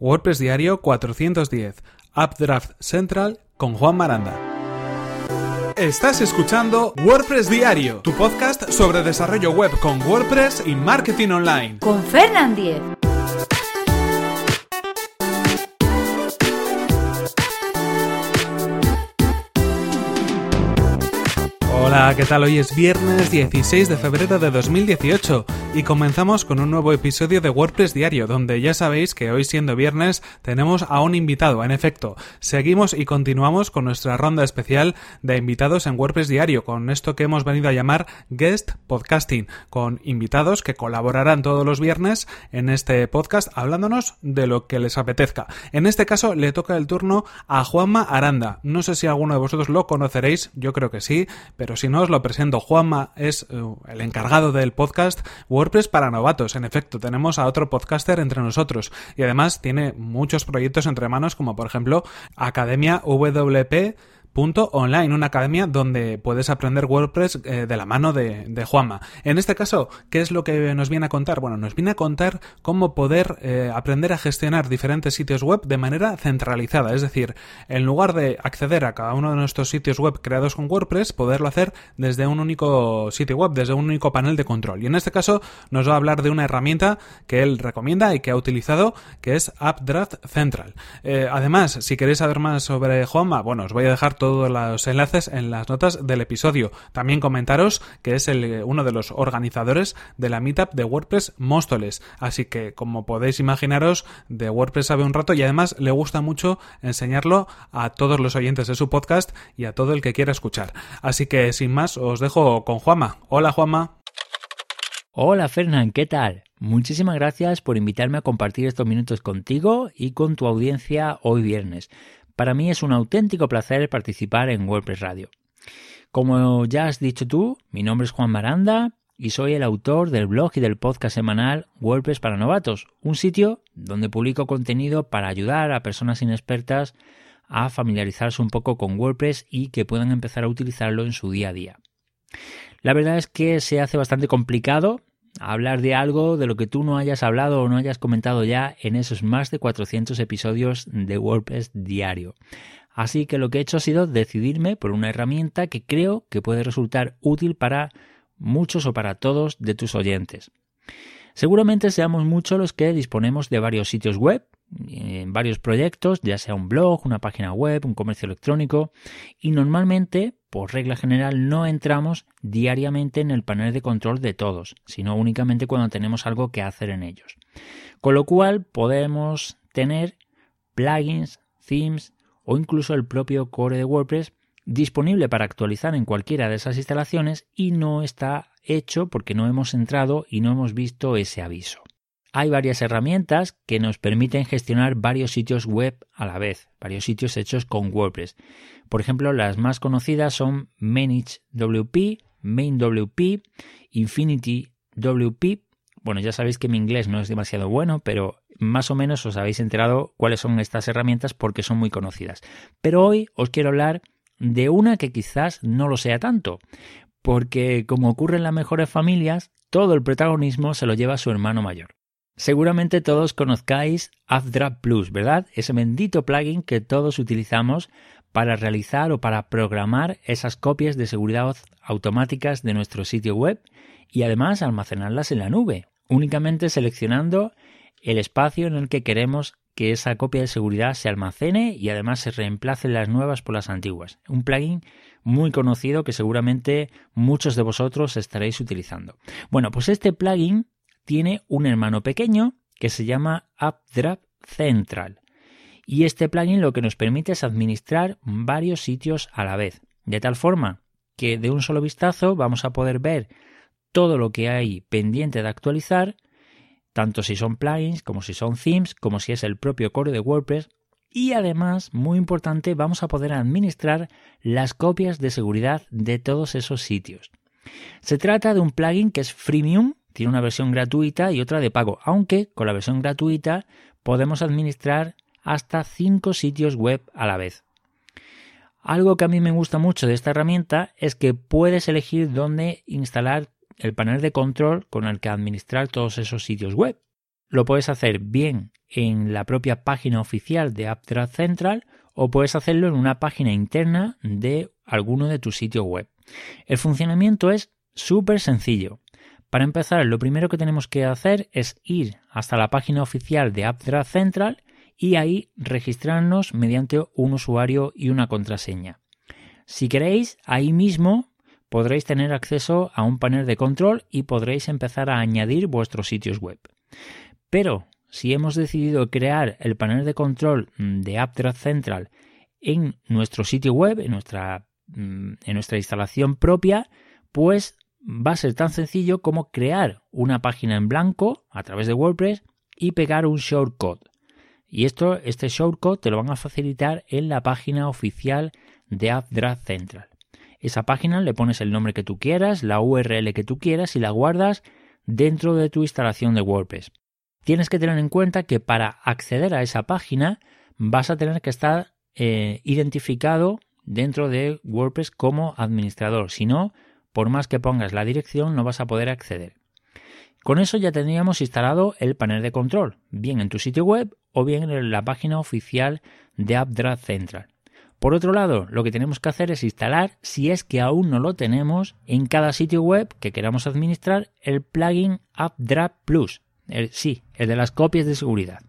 WordPress Diario 410, Updraft Central con Juan Maranda. Estás escuchando WordPress Diario, tu podcast sobre desarrollo web con WordPress y marketing online. Con Fernand Diez. Hola, ¿qué tal? Hoy es viernes 16 de febrero de 2018 y comenzamos con un nuevo episodio de WordPress Diario, donde ya sabéis que hoy siendo viernes tenemos a un invitado. En efecto, seguimos y continuamos con nuestra ronda especial de invitados en WordPress Diario, con esto que hemos venido a llamar Guest Podcasting, con invitados que colaborarán todos los viernes en este podcast hablándonos de lo que les apetezca. En este caso le toca el turno a Juanma Aranda. No sé si alguno de vosotros lo conoceréis, yo creo que sí, pero si no os lo presento, Juanma es eh, el encargado del podcast WordPress para novatos. En efecto, tenemos a otro podcaster entre nosotros y además tiene muchos proyectos entre manos como por ejemplo Academia WP Punto online, una academia donde puedes aprender WordPress eh, de la mano de, de, Juanma. En este caso, ¿qué es lo que nos viene a contar? Bueno, nos viene a contar cómo poder eh, aprender a gestionar diferentes sitios web de manera centralizada. Es decir, en lugar de acceder a cada uno de nuestros sitios web creados con WordPress, poderlo hacer desde un único sitio web, desde un único panel de control. Y en este caso nos va a hablar de una herramienta que él recomienda y que ha utilizado, que es AppDraft Central. Eh, además, si queréis saber más sobre Juanma, bueno, os voy a dejar todos los enlaces en las notas del episodio. También comentaros que es el, uno de los organizadores de la meetup de WordPress Móstoles. Así que, como podéis imaginaros, de WordPress sabe un rato y además le gusta mucho enseñarlo a todos los oyentes de su podcast y a todo el que quiera escuchar. Así que, sin más, os dejo con Juama. Hola, Juama. Hola, Fernán, ¿qué tal? Muchísimas gracias por invitarme a compartir estos minutos contigo y con tu audiencia hoy viernes. Para mí es un auténtico placer participar en WordPress Radio. Como ya has dicho tú, mi nombre es Juan Maranda y soy el autor del blog y del podcast semanal WordPress para novatos, un sitio donde publico contenido para ayudar a personas inexpertas a familiarizarse un poco con WordPress y que puedan empezar a utilizarlo en su día a día. La verdad es que se hace bastante complicado hablar de algo de lo que tú no hayas hablado o no hayas comentado ya en esos más de 400 episodios de WordPress diario. Así que lo que he hecho ha sido decidirme por una herramienta que creo que puede resultar útil para muchos o para todos de tus oyentes. Seguramente seamos muchos los que disponemos de varios sitios web, en varios proyectos, ya sea un blog, una página web, un comercio electrónico, y normalmente, por regla general, no entramos diariamente en el panel de control de todos, sino únicamente cuando tenemos algo que hacer en ellos. Con lo cual podemos tener plugins, themes o incluso el propio core de WordPress disponible para actualizar en cualquiera de esas instalaciones y no está hecho porque no hemos entrado y no hemos visto ese aviso. Hay varias herramientas que nos permiten gestionar varios sitios web a la vez, varios sitios hechos con WordPress. Por ejemplo, las más conocidas son ManageWP, MainWP, InfinityWP. Bueno, ya sabéis que mi inglés no es demasiado bueno, pero más o menos os habéis enterado cuáles son estas herramientas porque son muy conocidas. Pero hoy os quiero hablar de una que quizás no lo sea tanto, porque como ocurre en las mejores familias, todo el protagonismo se lo lleva su hermano mayor. Seguramente todos conozcáis AppDrop Plus, ¿verdad? Ese bendito plugin que todos utilizamos para realizar o para programar esas copias de seguridad automáticas de nuestro sitio web y además almacenarlas en la nube, únicamente seleccionando el espacio en el que queremos que esa copia de seguridad se almacene y además se reemplacen las nuevas por las antiguas. Un plugin muy conocido que seguramente muchos de vosotros estaréis utilizando. Bueno, pues este plugin tiene un hermano pequeño que se llama AppDrop Central. Y este plugin lo que nos permite es administrar varios sitios a la vez, de tal forma que de un solo vistazo vamos a poder ver todo lo que hay pendiente de actualizar, tanto si son plugins, como si son themes, como si es el propio core de WordPress, y además, muy importante, vamos a poder administrar las copias de seguridad de todos esos sitios. Se trata de un plugin que es freemium tiene una versión gratuita y otra de pago, aunque con la versión gratuita podemos administrar hasta 5 sitios web a la vez. Algo que a mí me gusta mucho de esta herramienta es que puedes elegir dónde instalar el panel de control con el que administrar todos esos sitios web. lo puedes hacer bien en la propia página oficial de AppDraft Central o puedes hacerlo en una página interna de alguno de tus sitios web. El funcionamiento es súper sencillo. Para empezar, lo primero que tenemos que hacer es ir hasta la página oficial de AppDraft Central y ahí registrarnos mediante un usuario y una contraseña. Si queréis, ahí mismo podréis tener acceso a un panel de control y podréis empezar a añadir vuestros sitios web. Pero si hemos decidido crear el panel de control de AppDraft Central en nuestro sitio web, en nuestra, mm, en nuestra instalación propia, pues va a ser tan sencillo como crear una página en blanco a través de WordPress y pegar un shortcode. Y esto, este shortcode te lo van a facilitar en la página oficial de AppDraft Central. Esa página le pones el nombre que tú quieras, la URL que tú quieras y la guardas dentro de tu instalación de WordPress. Tienes que tener en cuenta que para acceder a esa página vas a tener que estar eh, identificado dentro de WordPress como administrador. Si no, por más que pongas la dirección no vas a poder acceder. Con eso ya tendríamos instalado el panel de control, bien en tu sitio web o bien en la página oficial de AppDraft Central. Por otro lado, lo que tenemos que hacer es instalar, si es que aún no lo tenemos, en cada sitio web que queramos administrar el plugin AppDraft Plus. sí, el de las copias de seguridad.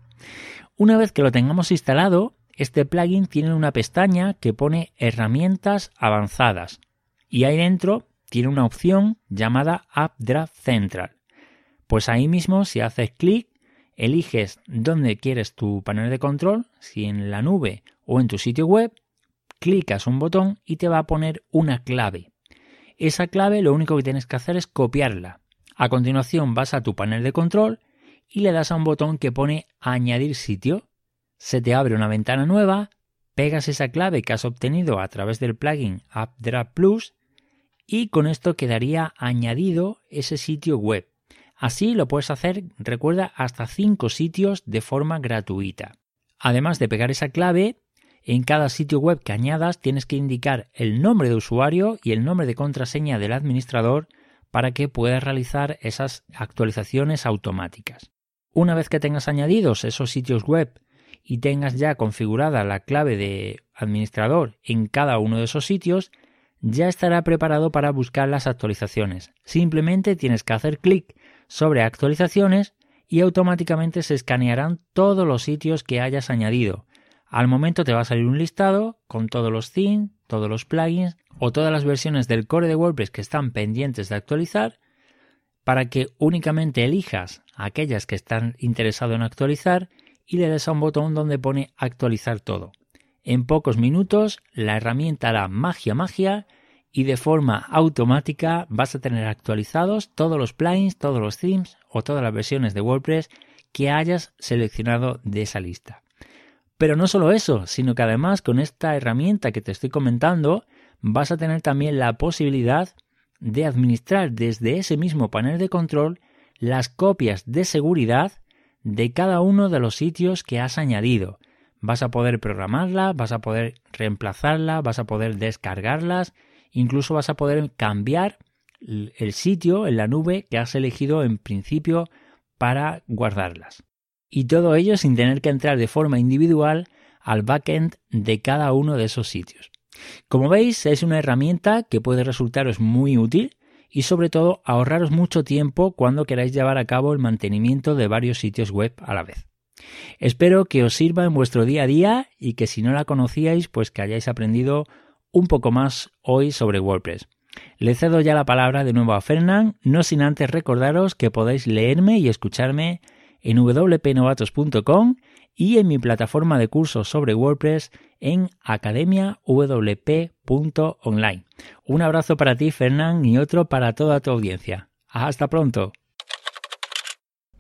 Una vez que lo tengamos instalado, este plugin tiene una pestaña que pone herramientas avanzadas y ahí dentro tiene una opción llamada AppDraft Central. Pues ahí mismo, si haces clic, eliges dónde quieres tu panel de control, si en la nube o en tu sitio web, clicas un botón y te va a poner una clave. Esa clave lo único que tienes que hacer es copiarla. A continuación vas a tu panel de control y le das a un botón que pone añadir sitio. Se te abre una ventana nueva, pegas esa clave que has obtenido a través del plugin AppDraft Plus y con esto quedaría añadido ese sitio web. Así lo puedes hacer, recuerda, hasta 5 sitios de forma gratuita. Además de pegar esa clave, en cada sitio web que añadas tienes que indicar el nombre de usuario y el nombre de contraseña del administrador para que puedas realizar esas actualizaciones automáticas. Una vez que tengas añadidos esos sitios web y tengas ya configurada la clave de administrador en cada uno de esos sitios, ya estará preparado para buscar las actualizaciones. Simplemente tienes que hacer clic sobre actualizaciones y automáticamente se escanearán todos los sitios que hayas añadido. Al momento te va a salir un listado con todos los themes, todos los plugins o todas las versiones del core de WordPress que están pendientes de actualizar para que únicamente elijas aquellas que están interesado en actualizar y le des a un botón donde pone actualizar todo. En pocos minutos la herramienta hará magia magia y de forma automática vas a tener actualizados todos los plugins, todos los themes o todas las versiones de WordPress que hayas seleccionado de esa lista. Pero no solo eso, sino que además con esta herramienta que te estoy comentando vas a tener también la posibilidad de administrar desde ese mismo panel de control las copias de seguridad de cada uno de los sitios que has añadido vas a poder programarla, vas a poder reemplazarla, vas a poder descargarlas, incluso vas a poder cambiar el sitio en la nube que has elegido en principio para guardarlas. Y todo ello sin tener que entrar de forma individual al backend de cada uno de esos sitios. Como veis, es una herramienta que puede resultaros muy útil y sobre todo ahorraros mucho tiempo cuando queráis llevar a cabo el mantenimiento de varios sitios web a la vez. Espero que os sirva en vuestro día a día y que si no la conocíais, pues que hayáis aprendido un poco más hoy sobre WordPress. Le cedo ya la palabra de nuevo a Fernand, no sin antes recordaros que podéis leerme y escucharme en wpnovatos.com y en mi plataforma de cursos sobre WordPress en academiawp.online. Un abrazo para ti, Fernand, y otro para toda tu audiencia. Hasta pronto.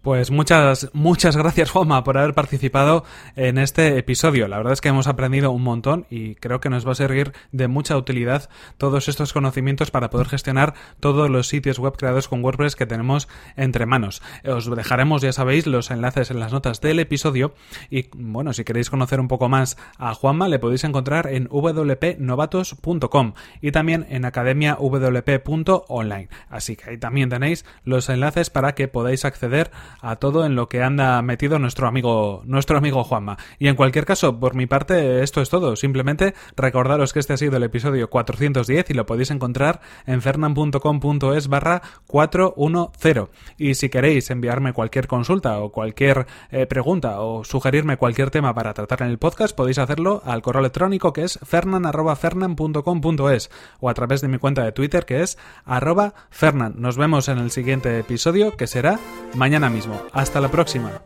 Pues muchas, muchas gracias Juanma por haber participado en este episodio. La verdad es que hemos aprendido un montón y creo que nos va a servir de mucha utilidad todos estos conocimientos para poder gestionar todos los sitios web creados con WordPress que tenemos entre manos. Os dejaremos, ya sabéis, los enlaces en las notas del episodio y bueno, si queréis conocer un poco más a Juanma le podéis encontrar en wpnovatos.com y también en academiawp.online. Así que ahí también tenéis los enlaces para que podáis acceder a todo en lo que anda metido nuestro amigo, nuestro amigo Juanma. Y en cualquier caso, por mi parte, esto es todo. Simplemente recordaros que este ha sido el episodio 410 y lo podéis encontrar en fernan.com.es barra 410. Y si queréis enviarme cualquier consulta o cualquier eh, pregunta o sugerirme cualquier tema para tratar en el podcast, podéis hacerlo al correo electrónico que es fernan.fernan.com.es o a través de mi cuenta de Twitter que es arroba fernan. Nos vemos en el siguiente episodio que será mañana hasta la próxima.